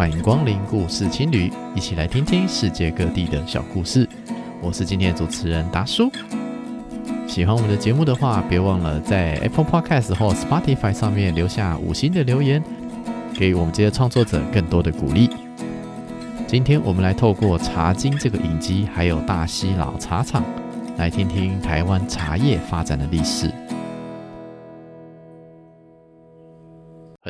欢迎光临故事青旅，一起来听听世界各地的小故事。我是今天的主持人达叔。喜欢我们的节目的话，别忘了在 Apple Podcast 或 Spotify 上面留下五星的留言，给我们这些创作者更多的鼓励。今天我们来透过《茶经》这个影集，还有大溪老茶厂，来听听台湾茶叶发展的历史。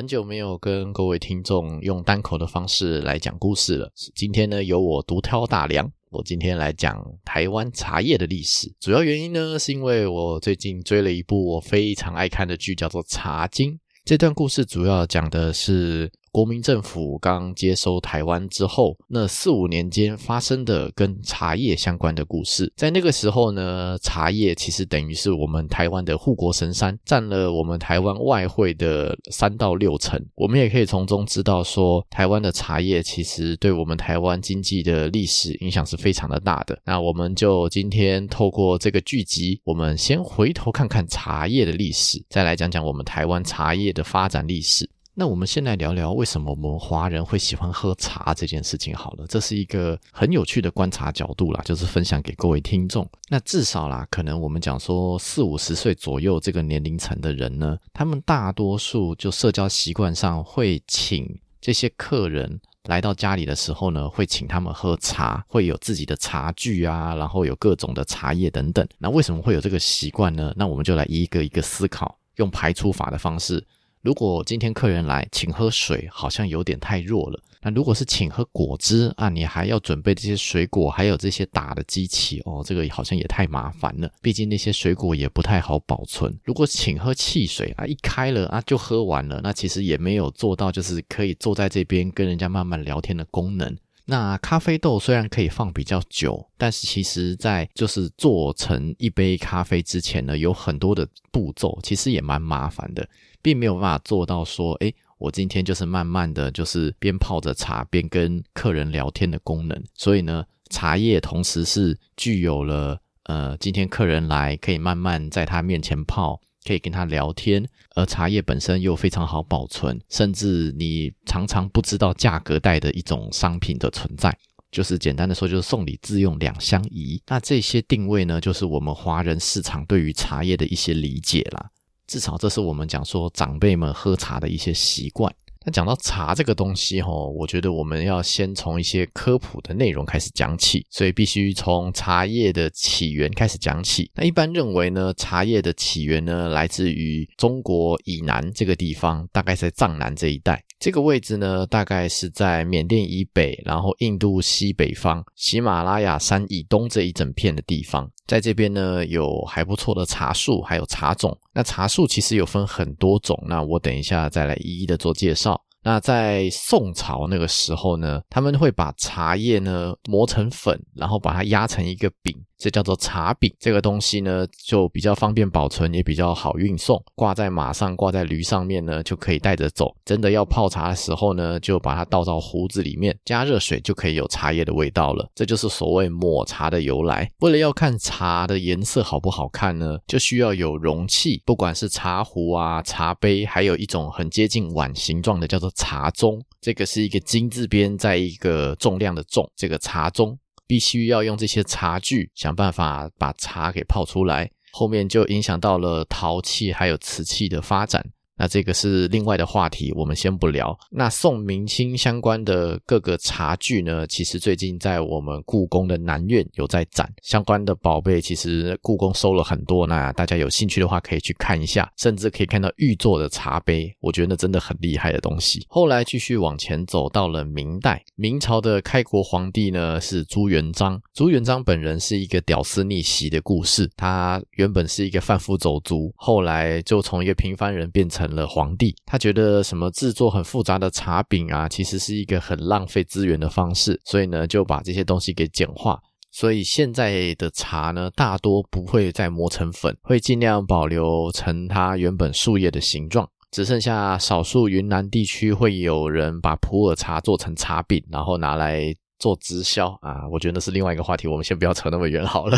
很久没有跟各位听众用单口的方式来讲故事了，今天呢，由我独挑大梁。我今天来讲台湾茶叶的历史，主要原因呢，是因为我最近追了一部我非常爱看的剧，叫做《茶经》。这段故事主要讲的是，国民政府刚接收台湾之后，那四五年间发生的跟茶叶相关的故事。在那个时候呢，茶叶其实等于是我们台湾的护国神山，占了我们台湾外汇的三到六成。我们也可以从中知道说，台湾的茶叶其实对我们台湾经济的历史影响是非常的大的。那我们就今天透过这个剧集，我们先回头看看茶叶的历史，再来讲讲我们台湾茶叶的发展历史。那我们先来聊聊为什么我们华人会喜欢喝茶这件事情好了，这是一个很有趣的观察角度啦，就是分享给各位听众。那至少啦，可能我们讲说四五十岁左右这个年龄层的人呢，他们大多数就社交习惯上会请这些客人来到家里的时候呢，会请他们喝茶，会有自己的茶具啊，然后有各种的茶叶等等。那为什么会有这个习惯呢？那我们就来一个一个思考，用排除法的方式。如果今天客人来请喝水，好像有点太弱了。那如果是请喝果汁啊，你还要准备这些水果，还有这些打的机器哦，这个好像也太麻烦了。毕竟那些水果也不太好保存。如果请喝汽水啊，一开了啊就喝完了，那其实也没有做到就是可以坐在这边跟人家慢慢聊天的功能。那咖啡豆虽然可以放比较久，但是其实在就是做成一杯咖啡之前呢，有很多的步骤，其实也蛮麻烦的。并没有办法做到说，诶，我今天就是慢慢的就是边泡着茶边跟客人聊天的功能。所以呢，茶叶同时是具有了，呃，今天客人来可以慢慢在他面前泡，可以跟他聊天，而茶叶本身又非常好保存，甚至你常常不知道价格带的一种商品的存在。就是简单的说，就是送礼自用两相宜。那这些定位呢，就是我们华人市场对于茶叶的一些理解啦。至少这是我们讲说长辈们喝茶的一些习惯。那讲到茶这个东西齁，我觉得我们要先从一些科普的内容开始讲起，所以必须从茶叶的起源开始讲起。那一般认为呢，茶叶的起源呢，来自于中国以南这个地方，大概在藏南这一带。这个位置呢，大概是在缅甸以北，然后印度西北方、喜马拉雅山以东这一整片的地方，在这边呢，有还不错的茶树，还有茶种。那茶树其实有分很多种，那我等一下再来一一的做介绍。那在宋朝那个时候呢，他们会把茶叶呢磨成粉，然后把它压成一个饼，这叫做茶饼。这个东西呢就比较方便保存，也比较好运送，挂在马上，挂在驴上面呢就可以带着走。真的要泡茶的时候呢，就把它倒到壶子里面，加热水就可以有茶叶的味道了。这就是所谓抹茶的由来。为了要看茶的颜色好不好看呢，就需要有容器，不管是茶壶啊、茶杯，还有一种很接近碗形状的，叫做。茶盅，这个是一个金字边，在一个重量的重，这个茶盅必须要用这些茶具想办法把茶给泡出来，后面就影响到了陶器还有瓷器的发展。那这个是另外的话题，我们先不聊。那宋明清相关的各个茶具呢，其实最近在我们故宫的南院有在展相关的宝贝，其实故宫收了很多。那大家有兴趣的话，可以去看一下，甚至可以看到玉做的茶杯，我觉得那真的很厉害的东西。后来继续往前走到了明代，明朝的开国皇帝呢是朱元璋。朱元璋本人是一个屌丝逆袭的故事，他原本是一个贩夫走卒，后来就从一个平凡人变成了皇帝，他觉得什么制作很复杂的茶饼啊，其实是一个很浪费资源的方式，所以呢就把这些东西给简化。所以现在的茶呢，大多不会再磨成粉，会尽量保留成它原本树叶的形状，只剩下少数云南地区会有人把普洱茶做成茶饼，然后拿来做直销啊。我觉得那是另外一个话题，我们先不要扯那么远好了。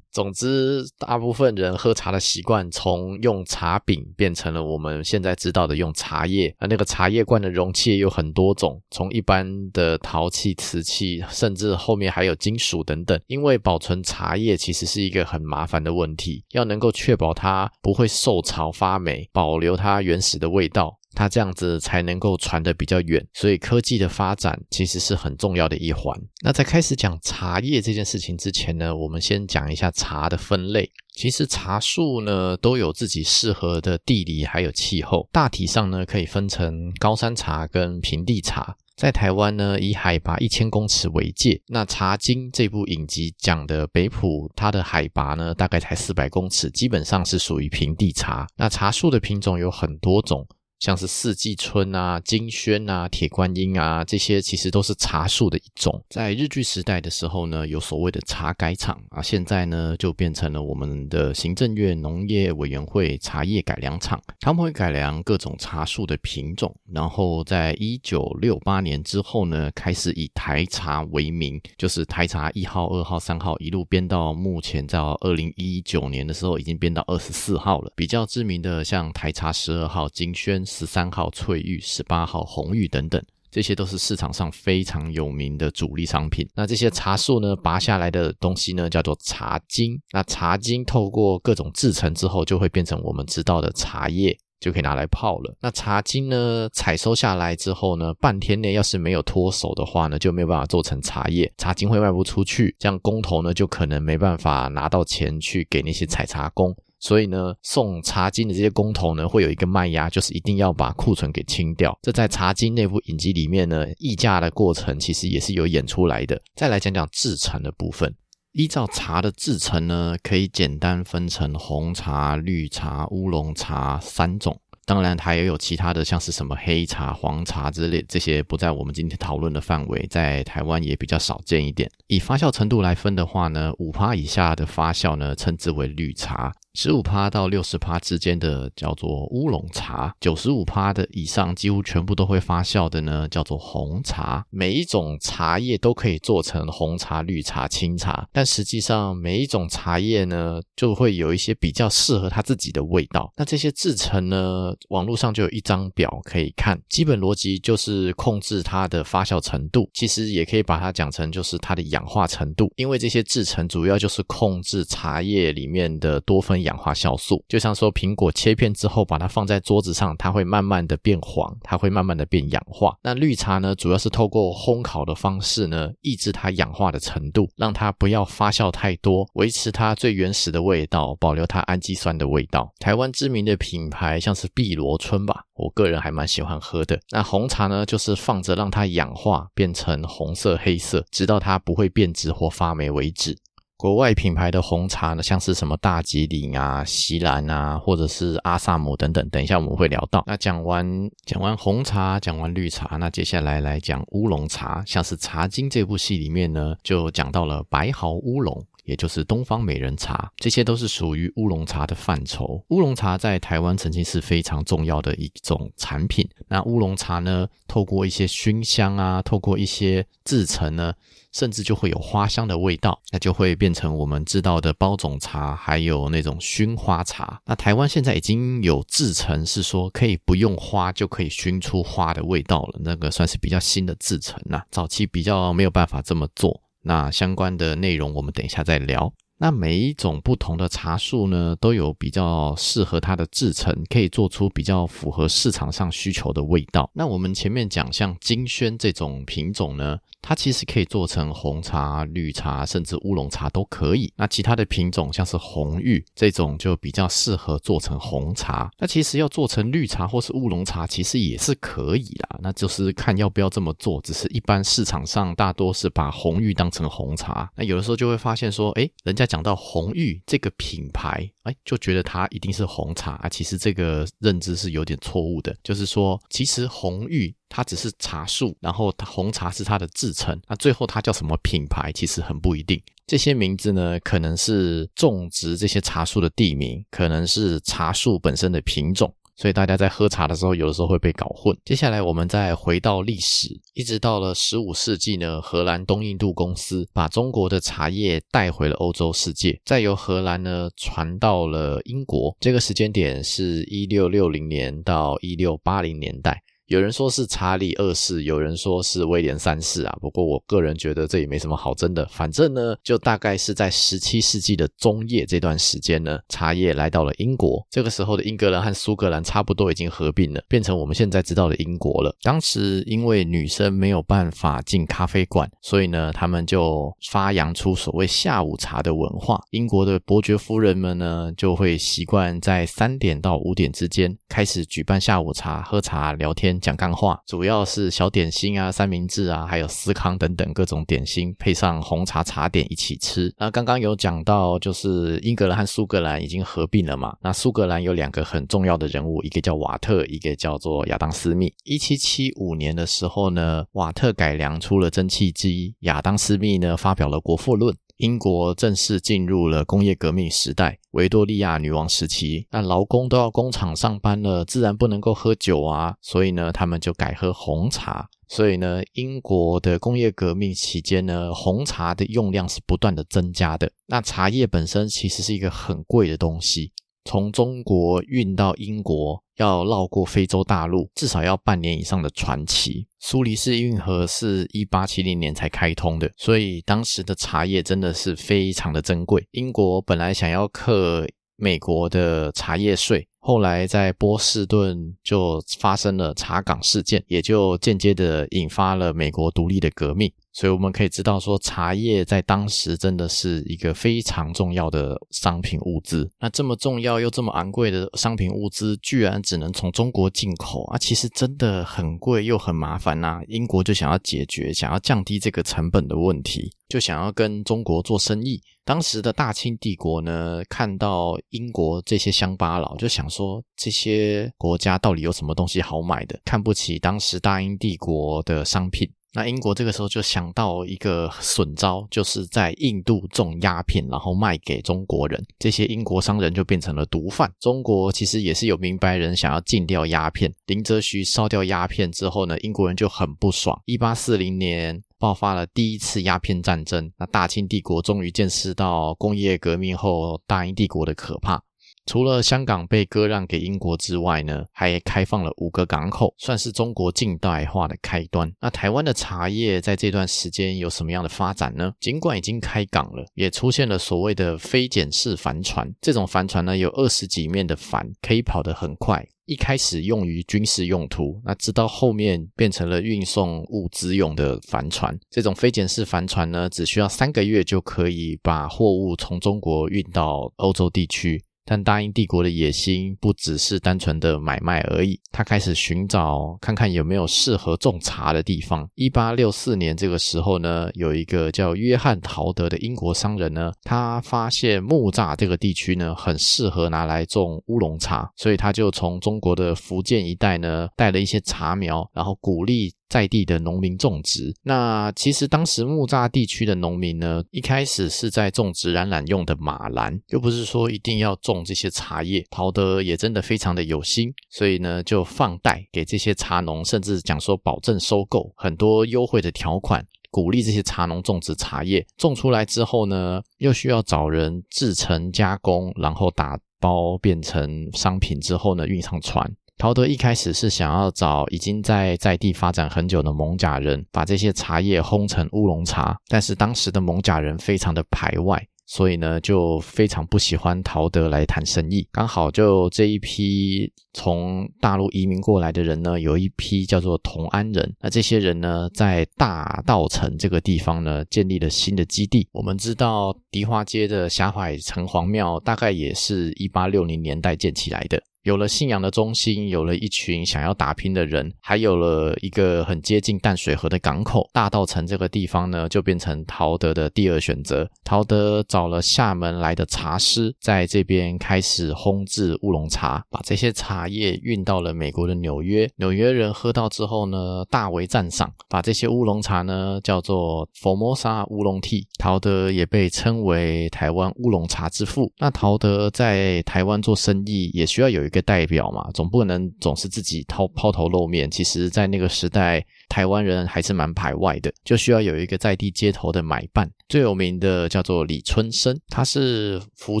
总之，大部分人喝茶的习惯从用茶饼变成了我们现在知道的用茶叶。而那个茶叶罐的容器有很多种，从一般的陶器、瓷器，甚至后面还有金属等等。因为保存茶叶其实是一个很麻烦的问题，要能够确保它不会受潮发霉，保留它原始的味道。它这样子才能够传得比较远，所以科技的发展其实是很重要的一环。那在开始讲茶叶这件事情之前呢，我们先讲一下茶的分类。其实茶树呢都有自己适合的地理还有气候，大体上呢可以分成高山茶跟平地茶。在台湾呢，以海拔一千公尺为界。那《茶经》这部影集讲的北埔，它的海拔呢大概才四百公尺，基本上是属于平地茶。那茶树的品种有很多种。像是四季春啊、金萱啊、铁观音啊，这些其实都是茶树的一种。在日据时代的时候呢，有所谓的茶改厂啊，现在呢就变成了我们的行政院农业委员会茶叶改良场。他们会改良各种茶树的品种，然后在一九六八年之后呢，开始以台茶为名，就是台茶一号、二号、三号一路编到目前到二零一九年的时候，已经编到二十四号了。比较知名的像台茶十二号金萱。十三号翠玉、十八号红玉等等，这些都是市场上非常有名的主力商品。那这些茶树呢，拔下来的东西呢，叫做茶菁。那茶菁透过各种制成之后，就会变成我们知道的茶叶，就可以拿来泡了。那茶菁呢，采收下来之后呢，半天内要是没有脱手的话呢，就没有办法做成茶叶，茶菁会卖不出去，这样工头呢就可能没办法拿到钱去给那些采茶工。所以呢，送茶金的这些工头呢，会有一个卖压，就是一定要把库存给清掉。这在茶金内部影集里面呢，溢价的过程其实也是有演出来的。再来讲讲制程的部分，依照茶的制程呢，可以简单分成红茶、绿茶、乌龙茶三种。当然，它也有其他的，像是什么黑茶、黄茶之类，这些不在我们今天讨论的范围，在台湾也比较少见一点。以发酵程度来分的话呢，五趴以下的发酵呢，称之为绿茶。十五趴到六十趴之间的叫做乌龙茶，九十五趴的以上几乎全部都会发酵的呢，叫做红茶。每一种茶叶都可以做成红茶、绿茶、青茶，但实际上每一种茶叶呢，就会有一些比较适合它自己的味道。那这些制成呢，网络上就有一张表可以看，基本逻辑就是控制它的发酵程度，其实也可以把它讲成就是它的氧化程度，因为这些制成主要就是控制茶叶里面的多酚。氧化酵素，就像说苹果切片之后，把它放在桌子上，它会慢慢的变黄，它会慢慢的变氧化。那绿茶呢，主要是透过烘烤的方式呢，抑制它氧化的程度，让它不要发酵太多，维持它最原始的味道，保留它氨基酸的味道。台湾知名的品牌像是碧螺春吧，我个人还蛮喜欢喝的。那红茶呢，就是放着让它氧化，变成红色、黑色，直到它不会变质或发霉为止。国外品牌的红茶呢，像是什么大吉岭啊、锡兰啊，或者是阿萨姆等等。等一下我们会聊到。那讲完讲完红茶，讲完绿茶，那接下来来讲乌龙茶。像是《茶经》这部戏里面呢，就讲到了白毫乌龙，也就是东方美人茶，这些都是属于乌龙茶的范畴。乌龙茶在台湾曾经是非常重要的一种产品。那乌龙茶呢，透过一些熏香啊，透过一些制成呢。甚至就会有花香的味道，那就会变成我们知道的包种茶，还有那种熏花茶。那台湾现在已经有制成是说可以不用花就可以熏出花的味道了，那个算是比较新的制程啦。早期比较没有办法这么做。那相关的内容我们等一下再聊。那每一种不同的茶树呢，都有比较适合它的制成，可以做出比较符合市场上需求的味道。那我们前面讲像金萱这种品种呢，它其实可以做成红茶、绿茶，甚至乌龙茶都可以。那其他的品种像是红玉这种，就比较适合做成红茶。那其实要做成绿茶或是乌龙茶，其实也是可以啦。那就是看要不要这么做。只是一般市场上大多是把红玉当成红茶。那有的时候就会发现说，诶，人家讲到红玉这个品牌，哎，就觉得它一定是红茶啊。其实这个认知是有点错误的。就是说，其实红玉。它只是茶树，然后红茶是它的制成，那最后它叫什么品牌，其实很不一定。这些名字呢，可能是种植这些茶树的地名，可能是茶树本身的品种。所以大家在喝茶的时候，有的时候会被搞混。接下来我们再回到历史，一直到了十五世纪呢，荷兰东印度公司把中国的茶叶带回了欧洲世界，再由荷兰呢传到了英国。这个时间点是一六六零年到一六八零年代。有人说是查理二世，有人说是威廉三世啊。不过我个人觉得这也没什么好争的。反正呢，就大概是在十七世纪的中叶这段时间呢，茶叶来到了英国。这个时候的英格兰和苏格兰差不多已经合并了，变成我们现在知道的英国了。当时因为女生没有办法进咖啡馆，所以呢，他们就发扬出所谓下午茶的文化。英国的伯爵夫人们呢，就会习惯在三点到五点之间开始举办下午茶，喝茶聊天。讲干话，主要是小点心啊、三明治啊，还有司康等等各种点心，配上红茶茶点一起吃。那刚刚有讲到，就是英格兰和苏格兰已经合并了嘛。那苏格兰有两个很重要的人物，一个叫瓦特，一个叫做亚当斯密。一七七五年的时候呢，瓦特改良出了蒸汽机，亚当斯密呢发表了《国富论》。英国正式进入了工业革命时代，维多利亚女王时期。那劳工都要工厂上班了，自然不能够喝酒啊，所以呢，他们就改喝红茶。所以呢，英国的工业革命期间呢，红茶的用量是不断的增加的。那茶叶本身其实是一个很贵的东西。从中国运到英国，要绕过非洲大陆，至少要半年以上的船期。苏黎世运河是一八七零年才开通的，所以当时的茶叶真的是非常的珍贵。英国本来想要克美国的茶叶税。后来在波士顿就发生了茶港事件，也就间接的引发了美国独立的革命。所以我们可以知道说，茶叶在当时真的是一个非常重要的商品物资。那这么重要又这么昂贵的商品物资，居然只能从中国进口啊！其实真的很贵又很麻烦呐。英国就想要解决，想要降低这个成本的问题，就想要跟中国做生意。当时的大清帝国呢，看到英国这些乡巴佬，就想说这些国家到底有什么东西好买的，看不起当时大英帝国的商品。那英国这个时候就想到一个损招，就是在印度种鸦片，然后卖给中国人。这些英国商人就变成了毒贩。中国其实也是有明白人想要禁掉鸦片。林则徐烧掉鸦片之后呢，英国人就很不爽。一八四零年爆发了第一次鸦片战争。那大清帝国终于见识到工业革命后大英帝国的可怕。除了香港被割让给英国之外呢，还开放了五个港口，算是中国近代化的开端。那台湾的茶叶在这段时间有什么样的发展呢？尽管已经开港了，也出现了所谓的非检式帆船。这种帆船呢，有二十几面的帆，可以跑得很快。一开始用于军事用途，那直到后面变成了运送物资用的帆船。这种非检式帆船呢，只需要三个月就可以把货物从中国运到欧洲地区。但大英帝国的野心不只是单纯的买卖而已，他开始寻找看看有没有适合种茶的地方。一八六四年这个时候呢，有一个叫约翰陶德的英国商人呢，他发现木栅这个地区呢很适合拿来种乌龙茶，所以他就从中国的福建一带呢带了一些茶苗，然后鼓励。在地的农民种植，那其实当时木栅地区的农民呢，一开始是在种植染染用的马兰，又不是说一定要种这些茶叶。陶德也真的非常的有心，所以呢就放贷给这些茶农，甚至讲说保证收购很多优惠的条款，鼓励这些茶农种植茶叶。种出来之后呢，又需要找人制成加工，然后打包变成商品之后呢，运上船。陶德一开始是想要找已经在在地发展很久的艋舺人，把这些茶叶烘成乌龙茶，但是当时的艋舺人非常的排外，所以呢就非常不喜欢陶德来谈生意。刚好就这一批从大陆移民过来的人呢，有一批叫做同安人，那这些人呢在大稻城这个地方呢建立了新的基地。我们知道迪化街的霞海城隍庙大概也是一八六零年代建起来的。有了信仰的中心，有了一群想要打拼的人，还有了一个很接近淡水河的港口，大稻城这个地方呢，就变成陶德的第二选择。陶德找了厦门来的茶师，在这边开始烘制乌龙茶，把这些茶叶运到了美国的纽约。纽约人喝到之后呢，大为赞赏，把这些乌龙茶呢叫做 Formosa 乌龙 Tea。陶德也被称为台湾乌龙茶之父。那陶德在台湾做生意也需要有一一个代表嘛，总不能总是自己抛抛头露面。其实，在那个时代，台湾人还是蛮排外的，就需要有一个在地街头的买办。最有名的叫做李春生，他是福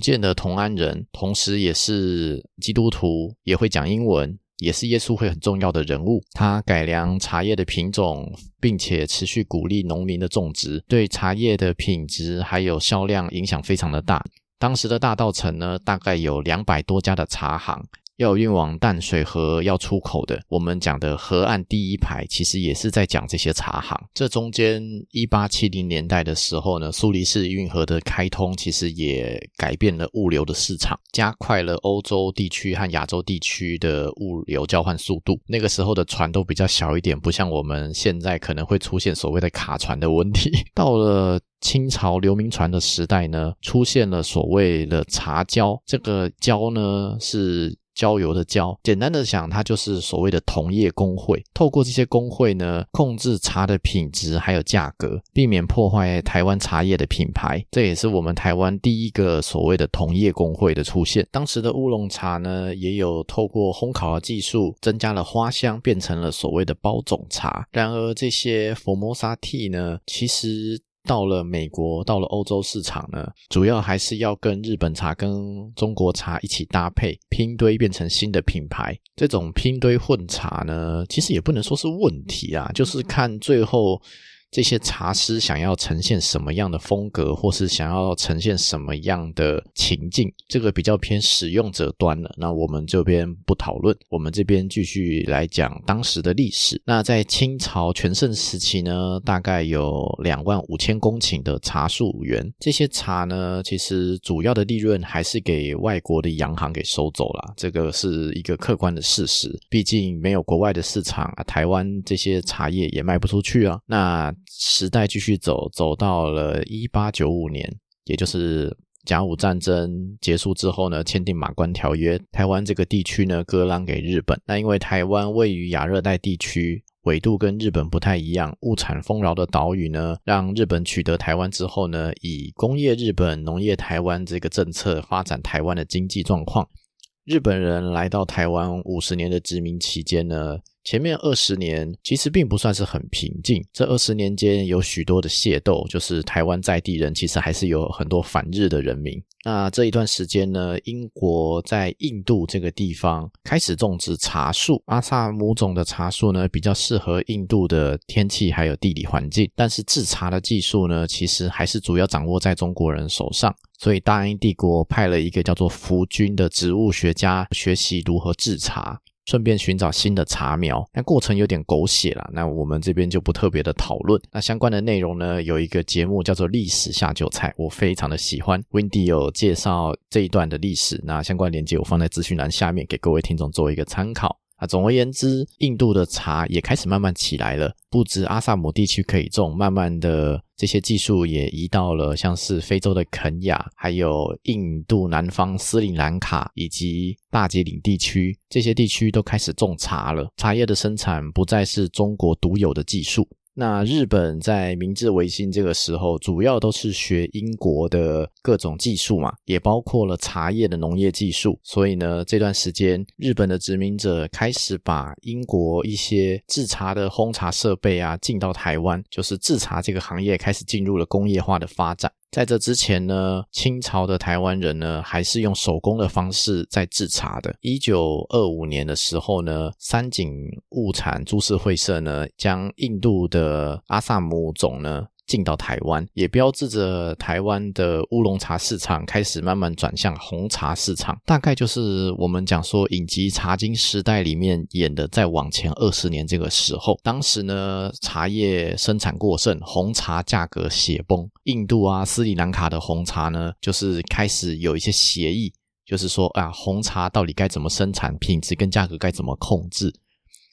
建的同安人，同时也是基督徒，也会讲英文。也是耶稣会很重要的人物。他改良茶叶的品种，并且持续鼓励农民的种植，对茶叶的品质还有销量影响非常的大。当时的大稻埕呢，大概有两百多家的茶行。要运往淡水河要出口的，我们讲的河岸第一排，其实也是在讲这些茶行。这中间，一八七零年代的时候呢，苏黎世运河的开通，其实也改变了物流的市场，加快了欧洲地区和亚洲地区的物流交换速度。那个时候的船都比较小一点，不像我们现在可能会出现所谓的卡船的问题。到了清朝流民船的时代呢，出现了所谓的茶交，这个交呢是。郊游的郊，简单的讲，它就是所谓的同业公会。透过这些公会呢，控制茶的品质还有价格，避免破坏台湾茶叶的品牌。这也是我们台湾第一个所谓的同业公会的出现。当时的乌龙茶呢，也有透过烘烤的技术，增加了花香，变成了所谓的包种茶。然而，这些佛摩沙 T 呢，其实。到了美国，到了欧洲市场呢，主要还是要跟日本茶、跟中国茶一起搭配拼堆，变成新的品牌。这种拼堆混茶呢，其实也不能说是问题啊，就是看最后。这些茶师想要呈现什么样的风格，或是想要呈现什么样的情境，这个比较偏使用者端了。那我们这边不讨论，我们这边继续来讲当时的历史。那在清朝全盛时期呢，大概有两万五千公顷的茶树园。这些茶呢，其实主要的利润还是给外国的洋行给收走了，这个是一个客观的事实。毕竟没有国外的市场啊，台湾这些茶叶也卖不出去啊。那时代继续走，走到了一八九五年，也就是甲午战争结束之后呢，签订马关条约，台湾这个地区呢割让给日本。那因为台湾位于亚热带地区，纬度跟日本不太一样，物产丰饶的岛屿呢，让日本取得台湾之后呢，以工业日本、农业台湾这个政策发展台湾的经济状况。日本人来到台湾五十年的殖民期间呢，前面二十年其实并不算是很平静。这二十年间有许多的械斗，就是台湾在地人其实还是有很多反日的人民。那这一段时间呢，英国在印度这个地方开始种植茶树，阿萨姆种的茶树呢比较适合印度的天气还有地理环境，但是制茶的技术呢，其实还是主要掌握在中国人手上。所以大英帝国派了一个叫做福军的植物学家学习如何制茶，顺便寻找新的茶苗。那过程有点狗血啦，那我们这边就不特别的讨论。那相关的内容呢，有一个节目叫做《历史下酒菜》，我非常的喜欢。Windy 有介绍这一段的历史，那相关链接我放在资讯栏下面，给各位听众做一个参考。啊，总而言之，印度的茶也开始慢慢起来了，不止阿萨姆地区可以种，慢慢的这些技术也移到了像是非洲的肯亚，还有印度南方斯里兰卡以及大吉岭地区，这些地区都开始种茶了。茶叶的生产不再是中国独有的技术。那日本在明治维新这个时候，主要都是学英国的各种技术嘛，也包括了茶叶的农业技术。所以呢，这段时间日本的殖民者开始把英国一些制茶的烘茶设备啊进到台湾，就是制茶这个行业开始进入了工业化的发展。在这之前呢，清朝的台湾人呢，还是用手工的方式在制茶的。一九二五年的时候呢，三井物产株式会社呢，将印度的阿萨姆种呢。进到台湾，也标志着台湾的乌龙茶市场开始慢慢转向红茶市场。大概就是我们讲说影集《茶经》时代里面演的，再往前二十年这个时候，当时呢，茶叶生产过剩，红茶价格血崩。印度啊、斯里兰卡的红茶呢，就是开始有一些协议，就是说啊，红茶到底该怎么生产，品质跟价格该怎么控制。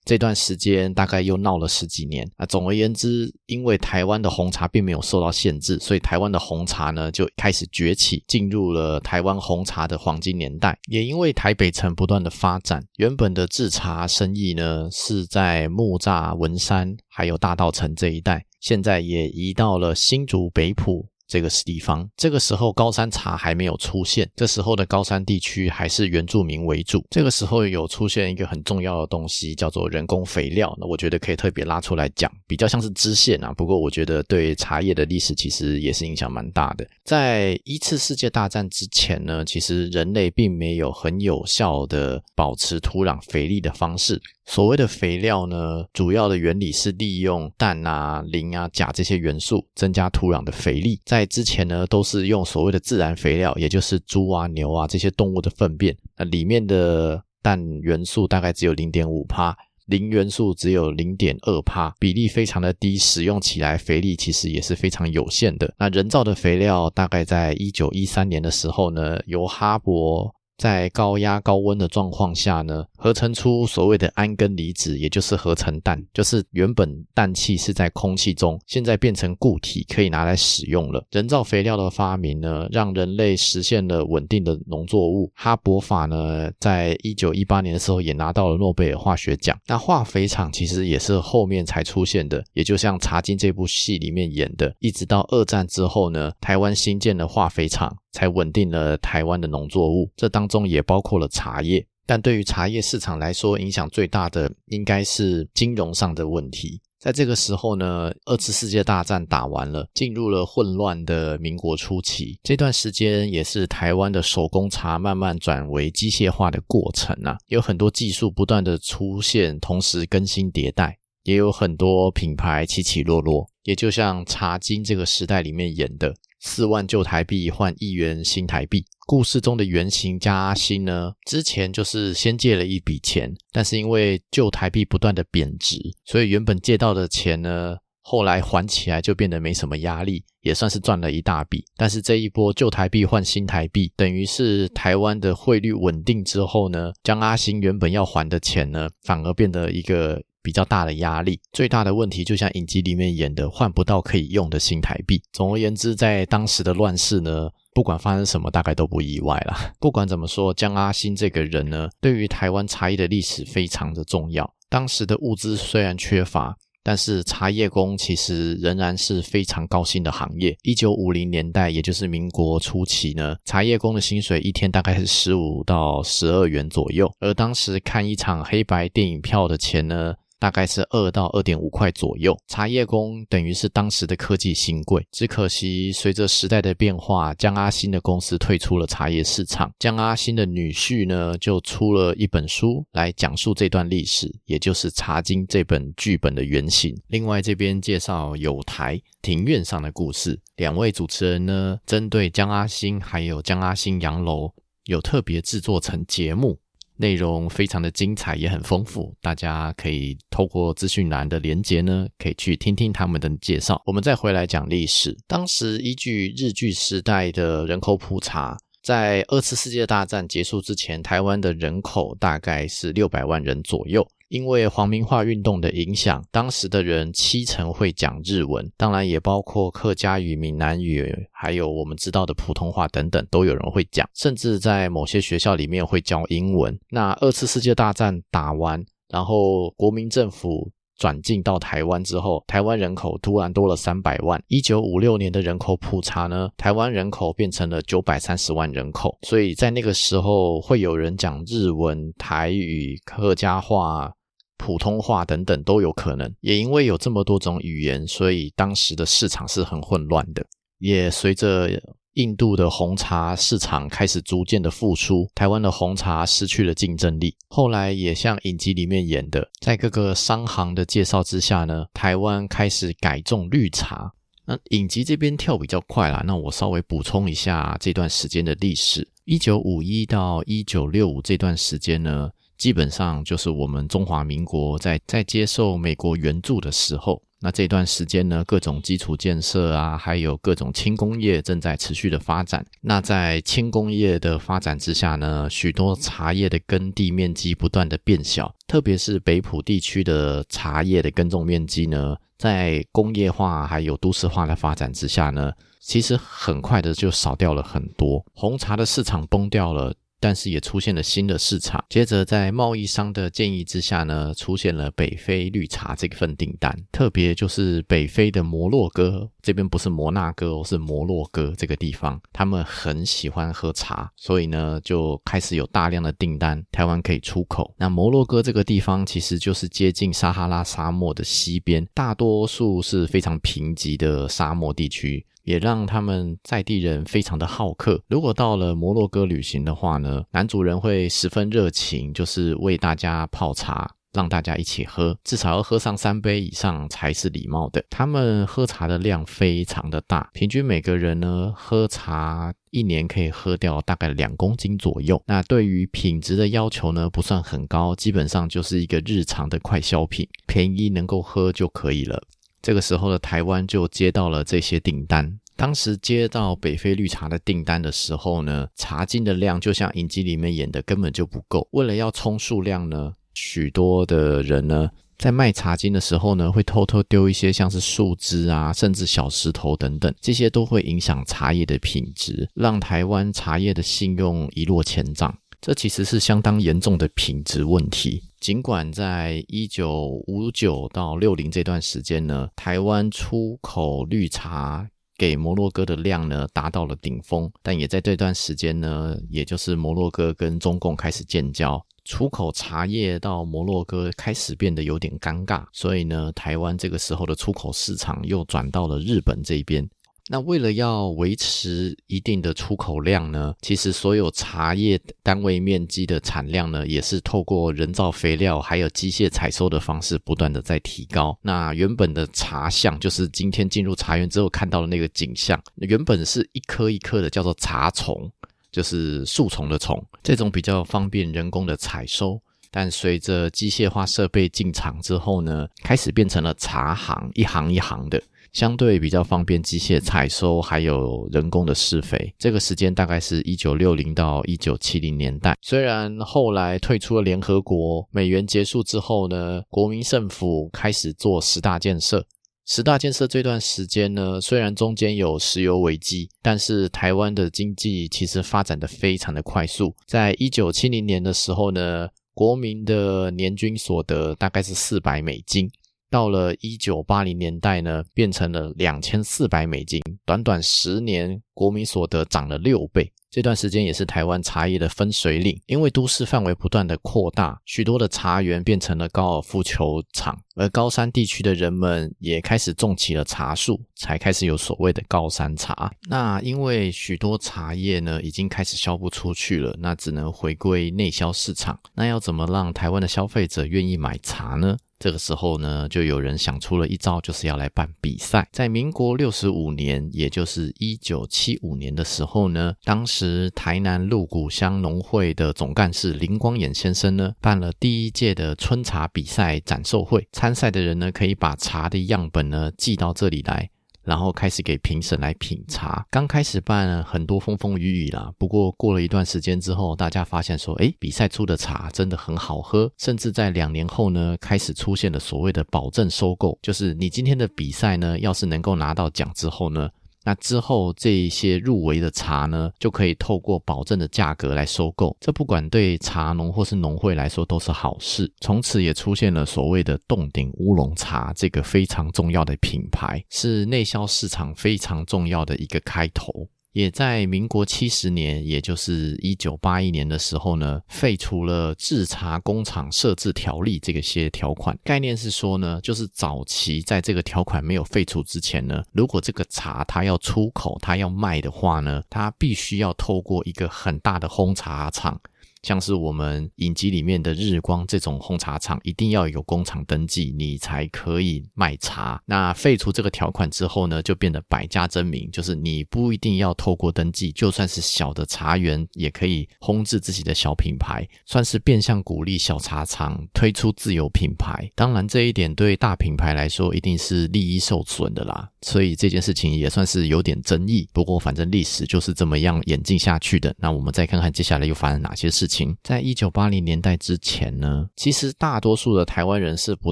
这段时间大概又闹了十几年啊。总而言之，因为台湾的红茶并没有受到限制，所以台湾的红茶呢就开始崛起，进入了台湾红茶的黄金年代。也因为台北城不断的发展，原本的制茶生意呢是在木栅、文山还有大道城这一带，现在也移到了新竹北埔。这个地方。这个时候高山茶还没有出现，这时候的高山地区还是原住民为主。这个时候有出现一个很重要的东西，叫做人工肥料。那我觉得可以特别拉出来讲，比较像是支线啊。不过我觉得对茶叶的历史其实也是影响蛮大的。在一次世界大战之前呢，其实人类并没有很有效的保持土壤肥力的方式。所谓的肥料呢，主要的原理是利用氮啊、磷啊、钾这些元素增加土壤的肥力。在之前呢，都是用所谓的自然肥料，也就是猪啊、牛啊这些动物的粪便，那里面的氮元素大概只有零点五帕，磷元素只有零点二帕，比例非常的低，使用起来肥力其实也是非常有限的。那人造的肥料大概在一九一三年的时候呢，由哈勃在高压高温的状况下呢，合成出所谓的氨根离子，也就是合成氮，就是原本氮气是在空气中，现在变成固体，可以拿来使用了。人造肥料的发明呢，让人类实现了稳定的农作物。哈伯法呢，在一九一八年的时候也拿到了诺贝尔化学奖。那化肥厂其实也是后面才出现的，也就像《茶经》这部戏里面演的，一直到二战之后呢，台湾新建了化肥厂，才稳定了台湾的农作物。这当中也包括了茶叶。但对于茶叶市场来说，影响最大的应该是金融上的问题。在这个时候呢，二次世界大战打完了，进入了混乱的民国初期。这段时间也是台湾的手工茶慢慢转为机械化的过程啊，有很多技术不断的出现，同时更新迭代，也有很多品牌起起落落。也就像《茶经》这个时代里面演的。四万旧台币换一元新台币。故事中的原型江阿新呢，之前就是先借了一笔钱，但是因为旧台币不断的贬值，所以原本借到的钱呢，后来还起来就变得没什么压力，也算是赚了一大笔。但是这一波旧台币换新台币，等于是台湾的汇率稳定之后呢，将阿星原本要还的钱呢，反而变得一个。比较大的压力，最大的问题就像影集里面演的，换不到可以用的新台币。总而言之，在当时的乱世呢，不管发生什么，大概都不意外啦。不管怎么说，江阿新这个人呢，对于台湾茶叶的历史非常的重要。当时的物资虽然缺乏，但是茶叶工其实仍然是非常高薪的行业。一九五零年代，也就是民国初期呢，茶叶工的薪水一天大概是十五到十二元左右，而当时看一场黑白电影票的钱呢，大概是二到二点五块左右，茶叶工等于是当时的科技新贵。只可惜随着时代的变化，江阿新的公司退出了茶叶市场。江阿新的女婿呢，就出了一本书来讲述这段历史，也就是《茶经》这本剧本的原型。另外这边介绍有台庭院上的故事，两位主持人呢，针对江阿新还有江阿新洋楼有特别制作成节目。内容非常的精彩，也很丰富，大家可以透过资讯栏的连结呢，可以去听听他们的介绍。我们再回来讲历史，当时依据日据时代的人口普查，在二次世界大战结束之前，台湾的人口大概是六百万人左右。因为皇民化运动的影响，当时的人七成会讲日文，当然也包括客家语、闽南语，还有我们知道的普通话等等，都有人会讲，甚至在某些学校里面会教英文。那二次世界大战打完，然后国民政府转进到台湾之后，台湾人口突然多了三百万。一九五六年的人口普查呢，台湾人口变成了九百三十万人口，所以在那个时候会有人讲日文、台语、客家话。普通话等等都有可能，也因为有这么多种语言，所以当时的市场是很混乱的。也随着印度的红茶市场开始逐渐的复苏，台湾的红茶失去了竞争力。后来也像影集里面演的，在各个商行的介绍之下呢，台湾开始改种绿茶。那影集这边跳比较快啦，那我稍微补充一下这段时间的历史：一九五一到一九六五这段时间呢。基本上就是我们中华民国在在接受美国援助的时候，那这段时间呢，各种基础建设啊，还有各种轻工业正在持续的发展。那在轻工业的发展之下呢，许多茶叶的耕地面积不断的变小，特别是北埔地区的茶叶的耕种面积呢，在工业化还有都市化的发展之下呢，其实很快的就少掉了很多。红茶的市场崩掉了。但是也出现了新的市场。接着在贸易商的建议之下呢，出现了北非绿茶这份订单。特别就是北非的摩洛哥这边不是摩纳哥哦，是摩洛哥这个地方，他们很喜欢喝茶，所以呢就开始有大量的订单，台湾可以出口。那摩洛哥这个地方其实就是接近撒哈拉沙漠的西边，大多数是非常贫瘠的沙漠地区。也让他们在地人非常的好客。如果到了摩洛哥旅行的话呢，男主人会十分热情，就是为大家泡茶，让大家一起喝，至少要喝上三杯以上才是礼貌的。他们喝茶的量非常的大，平均每个人呢喝茶一年可以喝掉大概两公斤左右。那对于品质的要求呢，不算很高，基本上就是一个日常的快消品，便宜能够喝就可以了。这个时候的台湾就接到了这些订单。当时接到北非绿茶的订单的时候呢，茶金的量就像影集里面演的，根本就不够。为了要冲数量呢，许多的人呢，在卖茶金的时候呢，会偷偷丢一些像是树枝啊，甚至小石头等等，这些都会影响茶叶的品质，让台湾茶叶的信用一落千丈。这其实是相当严重的品质问题。尽管在一九五九到六零这段时间呢，台湾出口绿茶给摩洛哥的量呢达到了顶峰，但也在这段时间呢，也就是摩洛哥跟中共开始建交，出口茶叶到摩洛哥开始变得有点尴尬，所以呢，台湾这个时候的出口市场又转到了日本这边。那为了要维持一定的出口量呢，其实所有茶叶单位面积的产量呢，也是透过人造肥料还有机械采收的方式不断的在提高。那原本的茶象，就是今天进入茶园之后看到的那个景象，原本是一颗一颗的叫做茶丛，就是树丛的丛，这种比较方便人工的采收。但随着机械化设备进场之后呢，开始变成了茶行，一行一行的。相对比较方便机械采收，还有人工的施肥。这个时间大概是一九六零到一九七零年代。虽然后来退出了联合国，美元结束之后呢，国民政府开始做十大建设。十大建设这段时间呢，虽然中间有石油危机，但是台湾的经济其实发展得非常的快速。在一九七零年的时候呢，国民的年均所得大概是四百美金。到了一九八零年代呢，变成了两千四百美金，短短十年，国民所得涨了六倍。这段时间也是台湾茶叶的分水岭，因为都市范围不断的扩大，许多的茶园变成了高尔夫球场，而高山地区的人们也开始种起了茶树，才开始有所谓的高山茶。那因为许多茶叶呢，已经开始销不出去了，那只能回归内销市场。那要怎么让台湾的消费者愿意买茶呢？这个时候呢，就有人想出了一招，就是要来办比赛。在民国六十五年，也就是一九七五年的时候呢，当时台南鹿谷乡农会的总干事林光衍先生呢，办了第一届的春茶比赛展售会。参赛的人呢，可以把茶的样本呢寄到这里来。然后开始给评审来品茶。刚开始办很多风风雨雨啦，不过过了一段时间之后，大家发现说，诶，比赛出的茶真的很好喝。甚至在两年后呢，开始出现了所谓的保证收购，就是你今天的比赛呢，要是能够拿到奖之后呢。那之后，这一些入围的茶呢，就可以透过保证的价格来收购。这不管对茶农或是农会来说都是好事。从此也出现了所谓的洞顶乌龙茶这个非常重要的品牌，是内销市场非常重要的一个开头。也在民国七十年，也就是一九八一年的时候呢，废除了制茶工厂设置条例这个些条款。概念是说呢，就是早期在这个条款没有废除之前呢，如果这个茶它要出口、它要卖的话呢，它必须要透过一个很大的烘茶厂。像是我们影集里面的日光这种红茶厂，一定要有工厂登记，你才可以卖茶。那废除这个条款之后呢，就变得百家争鸣，就是你不一定要透过登记，就算是小的茶园也可以烘制自己的小品牌，算是变相鼓励小茶厂推出自有品牌。当然，这一点对大品牌来说一定是利益受损的啦，所以这件事情也算是有点争议。不过，反正历史就是这么样演进下去的。那我们再看看接下来又发生哪些事情。在一九八零年代之前呢，其实大多数的台湾人是不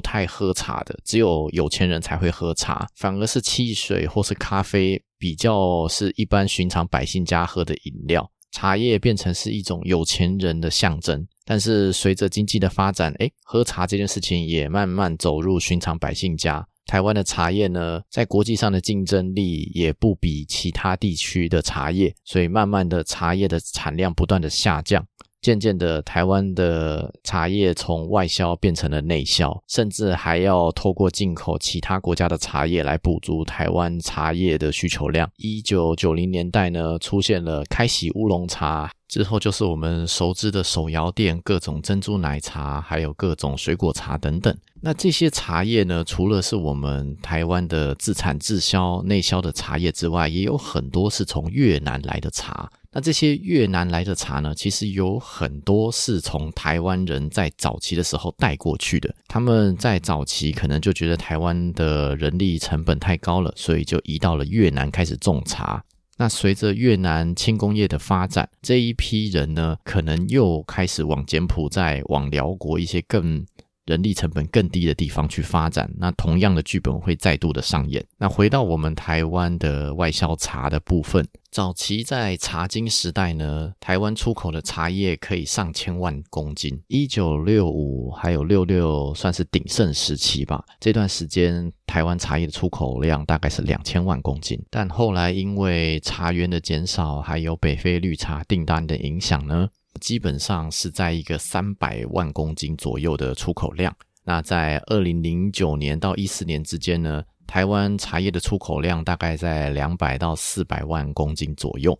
太喝茶的，只有有钱人才会喝茶，反而是汽水或是咖啡比较是一般寻常百姓家喝的饮料。茶叶变成是一种有钱人的象征。但是随着经济的发展，诶，喝茶这件事情也慢慢走入寻常百姓家。台湾的茶叶呢，在国际上的竞争力也不比其他地区的茶叶，所以慢慢的茶叶的产量不断的下降。渐渐的，台湾的茶叶从外销变成了内销，甚至还要透过进口其他国家的茶叶来补足台湾茶叶的需求量。一九九零年代呢，出现了开喜乌龙茶，之后就是我们熟知的手摇店，各种珍珠奶茶，还有各种水果茶等等。那这些茶叶呢，除了是我们台湾的自产自销、内销的茶叶之外，也有很多是从越南来的茶。那这些越南来的茶呢，其实有很多是从台湾人在早期的时候带过去的。他们在早期可能就觉得台湾的人力成本太高了，所以就移到了越南开始种茶。那随着越南轻工业的发展，这一批人呢，可能又开始往柬埔寨、往寮国一些更人力成本更低的地方去发展，那同样的剧本会再度的上演。那回到我们台湾的外销茶的部分，早期在茶经时代呢，台湾出口的茶叶可以上千万公斤。一九六五还有六六算是鼎盛时期吧，这段时间台湾茶叶的出口量大概是两千万公斤。但后来因为茶园的减少，还有北非绿茶订单的影响呢，基本上是在一个三百万公斤左右的出口量。那在二零零九年到一四年之间呢，台湾茶叶的出口量大概在两百到四百万公斤左右。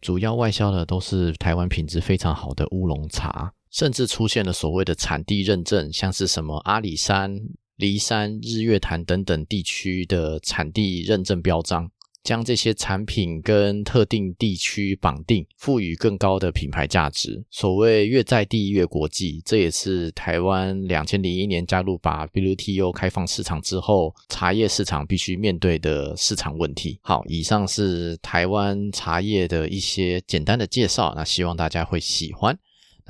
主要外销的都是台湾品质非常好的乌龙茶，甚至出现了所谓的产地认证，像是什么阿里山、梨山、日月潭等等地区的产地认证标章。将这些产品跟特定地区绑定，赋予更高的品牌价值。所谓越在地越国际，这也是台湾两千零一年加入把 WTO 开放市场之后，茶叶市场必须面对的市场问题。好，以上是台湾茶叶的一些简单的介绍，那希望大家会喜欢。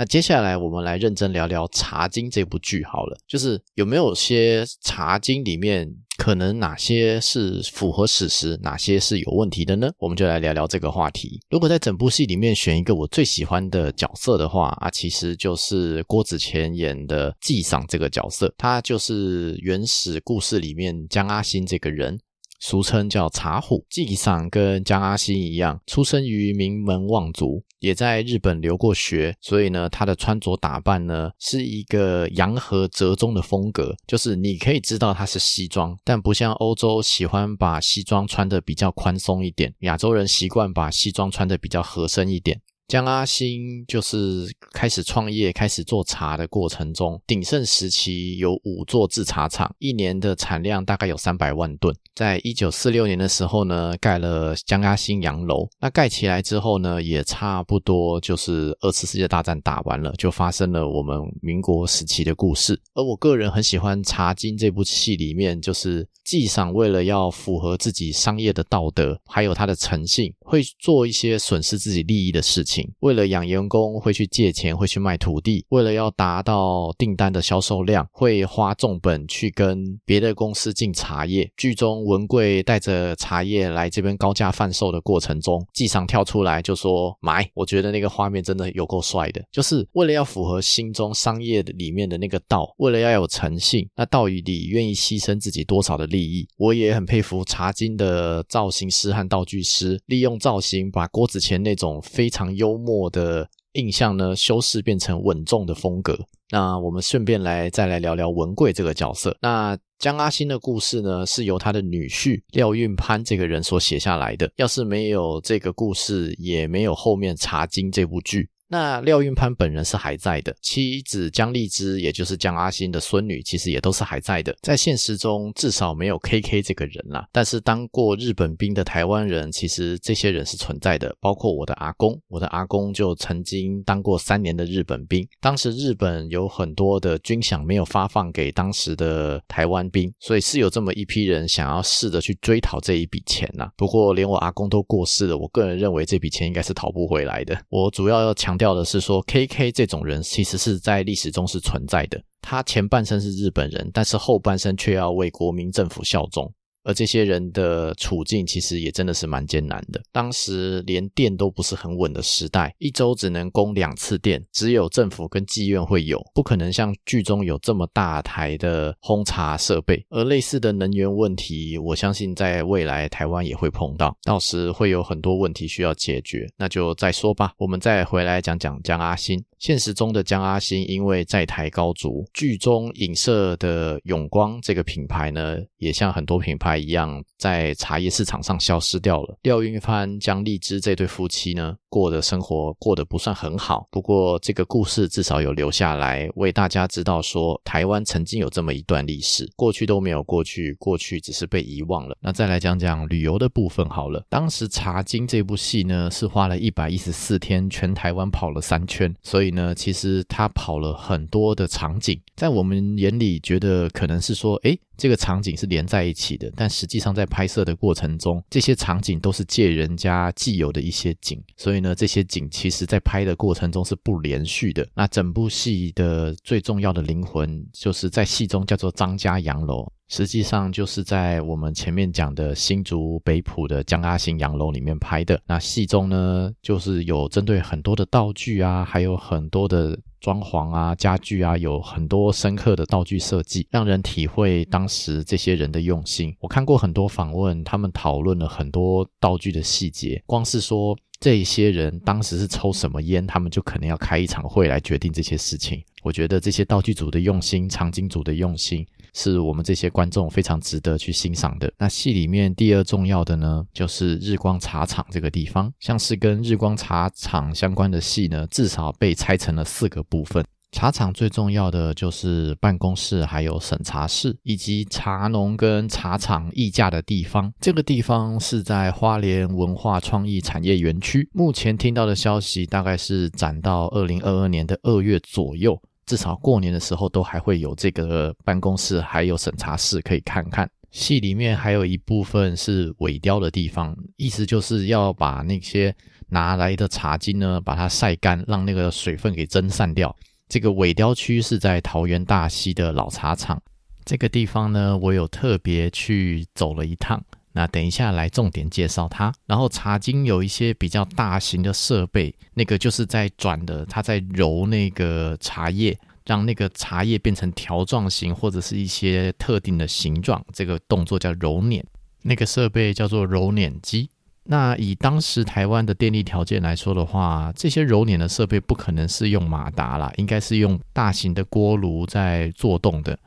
那接下来我们来认真聊聊《茶经》这部剧好了，就是有没有些《茶经》里面可能哪些是符合史实，哪些是有问题的呢？我们就来聊聊这个话题。如果在整部戏里面选一个我最喜欢的角色的话啊，其实就是郭子乾演的纪赏这个角色，他就是原始故事里面江阿新这个人。俗称叫茶虎，纪赏跟江阿新一样，出生于名门望族，也在日本留过学，所以呢，他的穿着打扮呢是一个洋和折中的风格，就是你可以知道他是西装，但不像欧洲喜欢把西装穿得比较宽松一点，亚洲人习惯把西装穿得比较合身一点。江阿新就是开始创业、开始做茶的过程中，鼎盛时期有五座制茶厂，一年的产量大概有三百万吨。在一九四六年的时候呢，盖了江阿新洋楼。那盖起来之后呢，也差不多就是二次世界大战打完了，就发生了我们民国时期的故事。而我个人很喜欢《茶经》这部戏里面，就是纪赏为了要符合自己商业的道德，还有他的诚信，会做一些损失自己利益的事情。为了养员工，会去借钱，会去卖土地；为了要达到订单的销售量，会花重本去跟别的公司进茶叶。剧中文贵带着茶叶来这边高价贩售的过程中，纪赏跳出来就说买。我觉得那个画面真的有够帅的，就是为了要符合心中商业里面的那个道，为了要有诚信，那到底愿意牺牲自己多少的利益？我也很佩服茶经的造型师和道具师，利用造型把郭子乾那种非常。幽默的印象呢，修饰变成稳重的风格。那我们顺便来再来聊聊文贵这个角色。那江阿星的故事呢，是由他的女婿廖运潘这个人所写下来的。要是没有这个故事，也没有后面《茶经》这部剧。那廖运潘本人是还在的，妻子江丽芝，也就是江阿新的孙女，其实也都是还在的。在现实中，至少没有 KK 这个人啦。但是当过日本兵的台湾人，其实这些人是存在的，包括我的阿公。我的阿公就曾经当过三年的日本兵。当时日本有很多的军饷没有发放给当时的台湾兵，所以是有这么一批人想要试着去追讨这一笔钱呐。不过连我阿公都过世了，我个人认为这笔钱应该是讨不回来的。我主要要强。掉的是说，KK 这种人其实是在历史中是存在的。他前半生是日本人，但是后半生却要为国民政府效忠。而这些人的处境其实也真的是蛮艰难的。当时连电都不是很稳的时代，一周只能供两次电，只有政府跟妓院会有，不可能像剧中有这么大台的烘茶设备。而类似的能源问题，我相信在未来台湾也会碰到，到时会有很多问题需要解决，那就再说吧。我们再回来讲讲江阿兴。现实中的江阿星因为在台高筑，剧中影射的永光这个品牌呢，也像很多品牌一样，在茶叶市场上消失掉了。廖运帆、江丽枝这对夫妻呢，过的生活过得不算很好。不过这个故事至少有留下来，为大家知道说，台湾曾经有这么一段历史，过去都没有过去，过去只是被遗忘了。那再来讲讲旅游的部分好了。当时《茶经》这部戏呢，是花了一百一十四天，全台湾跑了三圈，所以。呢，其实他跑了很多的场景，在我们眼里觉得可能是说，诶，这个场景是连在一起的，但实际上在拍摄的过程中，这些场景都是借人家既有的一些景，所以呢，这些景其实在拍的过程中是不连续的。那整部戏的最重要的灵魂，就是在戏中叫做张家洋楼。实际上就是在我们前面讲的新竹北埔的江阿兴洋楼里面拍的。那戏中呢，就是有针对很多的道具啊，还有很多的装潢啊、家具啊，有很多深刻的道具设计，让人体会当时这些人的用心。我看过很多访问，他们讨论了很多道具的细节。光是说这些人当时是抽什么烟，他们就可能要开一场会来决定这些事情。我觉得这些道具组的用心，场景组的用心。是我们这些观众非常值得去欣赏的。那戏里面第二重要的呢，就是日光茶厂这个地方。像是跟日光茶厂相关的戏呢，至少被拆成了四个部分。茶厂最重要的就是办公室，还有审查室，以及茶农跟茶厂议价的地方。这个地方是在花莲文化创意产业园区。目前听到的消息，大概是展到二零二二年的二月左右。至少过年的时候都还会有这个办公室，还有审查室可以看看。戏里面还有一部分是萎凋的地方，意思就是要把那些拿来的茶菁呢，把它晒干，让那个水分给蒸散掉。这个萎凋区是在桃园大溪的老茶厂，这个地方呢，我有特别去走了一趟。那等一下来重点介绍它。然后茶经有一些比较大型的设备，那个就是在转的，它在揉那个茶叶，让那个茶叶变成条状型或者是一些特定的形状，这个动作叫揉捻。那个设备叫做揉捻机。那以当时台湾的电力条件来说的话，这些揉捻的设备不可能是用马达啦，应该是用大型的锅炉在做动的。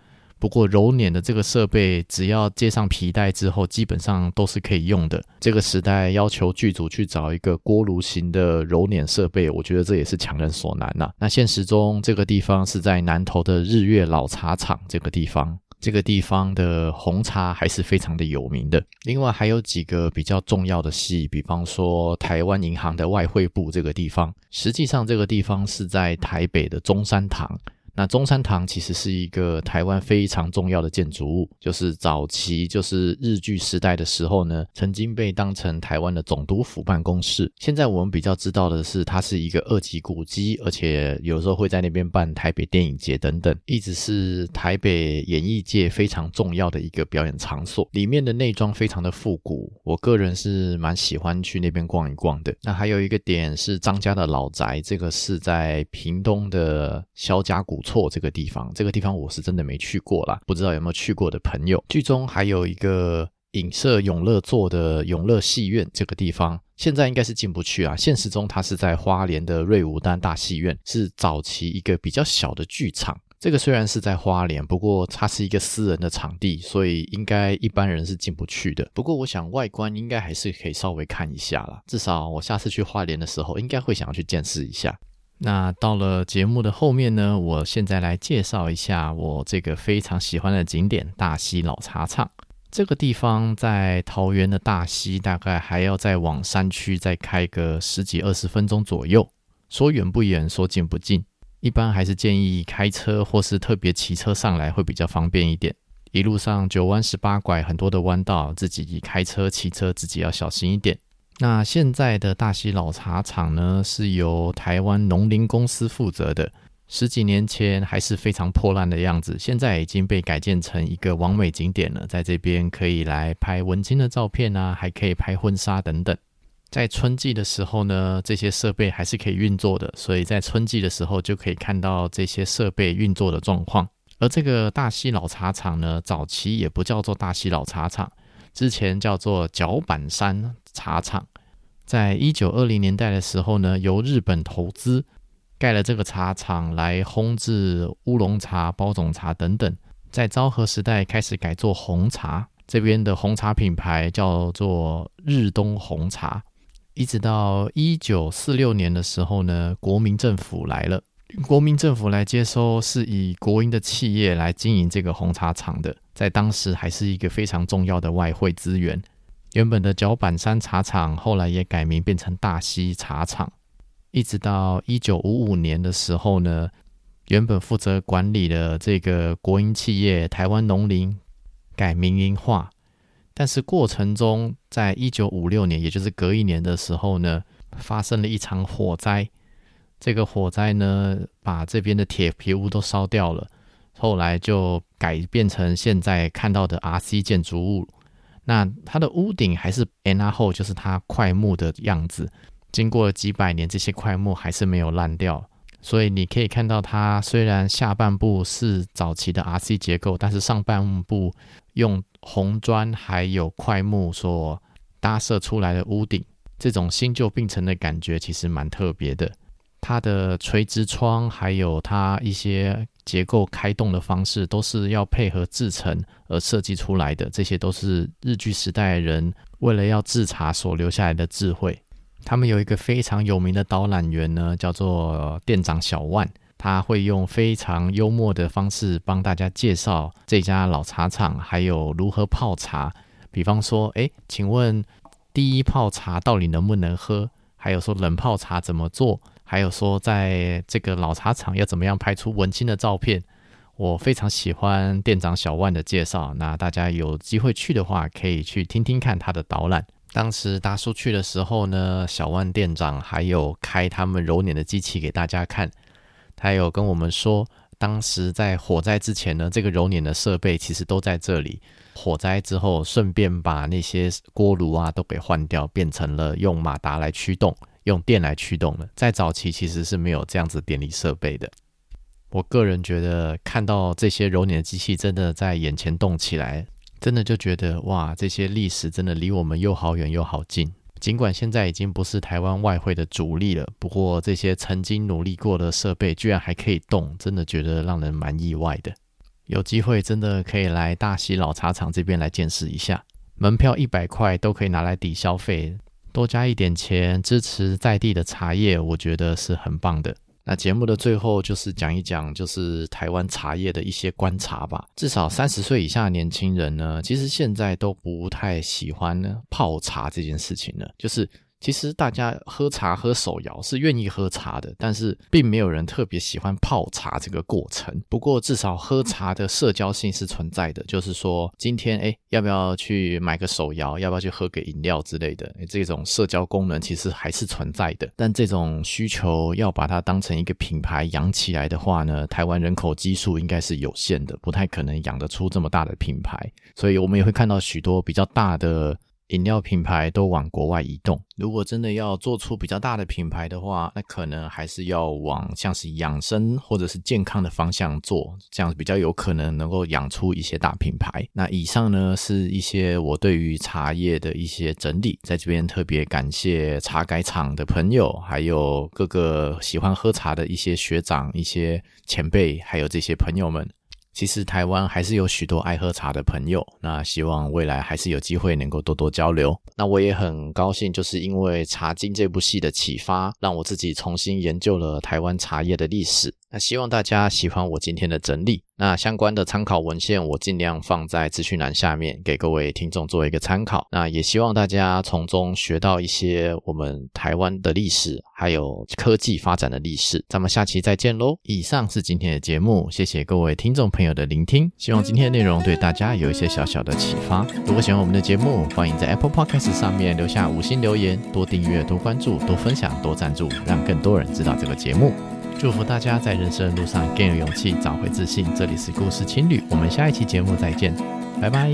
不过揉捻的这个设备，只要接上皮带之后，基本上都是可以用的。这个时代要求剧组去找一个锅炉型的揉捻设备，我觉得这也是强人所难呐、啊。那现实中这个地方是在南投的日月老茶厂，这个地方，这个地方的红茶还是非常的有名的。另外还有几个比较重要的戏，比方说台湾银行的外汇部这个地方，实际上这个地方是在台北的中山堂。那中山堂其实是一个台湾非常重要的建筑物，就是早期就是日据时代的时候呢，曾经被当成台湾的总督府办公室。现在我们比较知道的是，它是一个二级古迹，而且有时候会在那边办台北电影节等等，一直是台北演艺界非常重要的一个表演场所。里面的内装非常的复古，我个人是蛮喜欢去那边逛一逛的。那还有一个点是张家的老宅，这个是在屏东的萧家古错这个地方，这个地方我是真的没去过啦，不知道有没有去过的朋友。剧中还有一个影射永乐座的永乐戏院，这个地方现在应该是进不去啊。现实中它是在花莲的瑞武丹大戏院，是早期一个比较小的剧场。这个虽然是在花莲，不过它是一个私人的场地，所以应该一般人是进不去的。不过我想外观应该还是可以稍微看一下啦，至少我下次去花莲的时候，应该会想要去见识一下。那到了节目的后面呢，我现在来介绍一下我这个非常喜欢的景点——大溪老茶厂。这个地方在桃园的大溪，大概还要再往山区再开个十几二十分钟左右。说远不远，说近不近，一般还是建议开车或是特别骑车上来会比较方便一点。一路上九弯十八拐，很多的弯道，自己开车骑车自己要小心一点。那现在的大溪老茶厂呢，是由台湾农林公司负责的。十几年前还是非常破烂的样子，现在已经被改建成一个完美景点了。在这边可以来拍文青的照片啊，还可以拍婚纱等等。在春季的时候呢，这些设备还是可以运作的，所以在春季的时候就可以看到这些设备运作的状况。而这个大溪老茶厂呢，早期也不叫做大溪老茶厂，之前叫做角板山茶厂。在一九二零年代的时候呢，由日本投资盖了这个茶厂来烘制乌龙茶、包种茶等等。在昭和时代开始改做红茶，这边的红茶品牌叫做日东红茶。一直到一九四六年的时候呢，国民政府来了，国民政府来接收，是以国营的企业来经营这个红茶厂的，在当时还是一个非常重要的外汇资源。原本的角板山茶厂后来也改名变成大溪茶厂。一直到一九五五年的时候呢，原本负责管理的这个国营企业台湾农林改民营化。但是过程中，在一九五六年，也就是隔一年的时候呢，发生了一场火灾。这个火灾呢，把这边的铁皮屋都烧掉了。后来就改变成现在看到的 RC 建筑物。那它的屋顶还是 N 后，就是它块木的样子。经过了几百年，这些块木还是没有烂掉。所以你可以看到，它虽然下半部是早期的 RC 结构，但是上半部用红砖还有块木所搭设出来的屋顶，这种新旧并存的感觉其实蛮特别的。它的垂直窗还有它一些结构开动的方式，都是要配合制程而设计出来的。这些都是日据时代人为了要制茶所留下来的智慧。他们有一个非常有名的导览员呢，叫做店长小万。他会用非常幽默的方式帮大家介绍这家老茶厂，还有如何泡茶。比方说，哎，请问第一泡茶到底能不能喝？还有说冷泡茶怎么做？还有说，在这个老茶厂要怎么样拍出文青的照片？我非常喜欢店长小万的介绍。那大家有机会去的话，可以去听听看他的导览。当时大叔去的时候呢，小万店长还有开他们揉捻的机器给大家看。他有跟我们说，当时在火灾之前呢，这个揉捻的设备其实都在这里。火灾之后，顺便把那些锅炉啊都给换掉，变成了用马达来驱动，用电来驱动了。在早期其实是没有这样子电力设备的。我个人觉得，看到这些揉捻的机器真的在眼前动起来，真的就觉得哇，这些历史真的离我们又好远又好近。尽管现在已经不是台湾外汇的主力了，不过这些曾经努力过的设备居然还可以动，真的觉得让人蛮意外的。有机会真的可以来大溪老茶厂这边来见识一下，门票一百块都可以拿来抵消费，多加一点钱支持在地的茶叶，我觉得是很棒的。那节目的最后就是讲一讲，就是台湾茶叶的一些观察吧。至少三十岁以下的年轻人呢，其实现在都不太喜欢泡茶这件事情了，就是。其实大家喝茶喝手摇是愿意喝茶的，但是并没有人特别喜欢泡茶这个过程。不过至少喝茶的社交性是存在的，就是说今天诶要不要去买个手摇，要不要去喝个饮料之类的，这种社交功能其实还是存在的。但这种需求要把它当成一个品牌养起来的话呢，台湾人口基数应该是有限的，不太可能养得出这么大的品牌。所以我们也会看到许多比较大的。饮料品牌都往国外移动。如果真的要做出比较大的品牌的话，那可能还是要往像是养生或者是健康的方向做，这样比较有可能能够养出一些大品牌。那以上呢是一些我对于茶叶的一些整理，在这边特别感谢茶改厂的朋友，还有各个喜欢喝茶的一些学长、一些前辈，还有这些朋友们。其实台湾还是有许多爱喝茶的朋友，那希望未来还是有机会能够多多交流。那我也很高兴，就是因为《茶经》这部戏的启发，让我自己重新研究了台湾茶叶的历史。那希望大家喜欢我今天的整理。那相关的参考文献，我尽量放在资讯栏下面，给各位听众做一个参考。那也希望大家从中学到一些我们台湾的历史，还有科技发展的历史。咱们下期再见喽！以上是今天的节目，谢谢各位听众朋友的聆听。希望今天的内容对大家有一些小小的启发。如果喜欢我们的节目，欢迎在 Apple Podcast 上面留下五星留言，多订阅、多关注、多分享、多赞助，让更多人知道这个节目。祝福大家在人生的路上更有勇气，找回自信。这里是故事情侣，我们下一期节目再见，拜拜。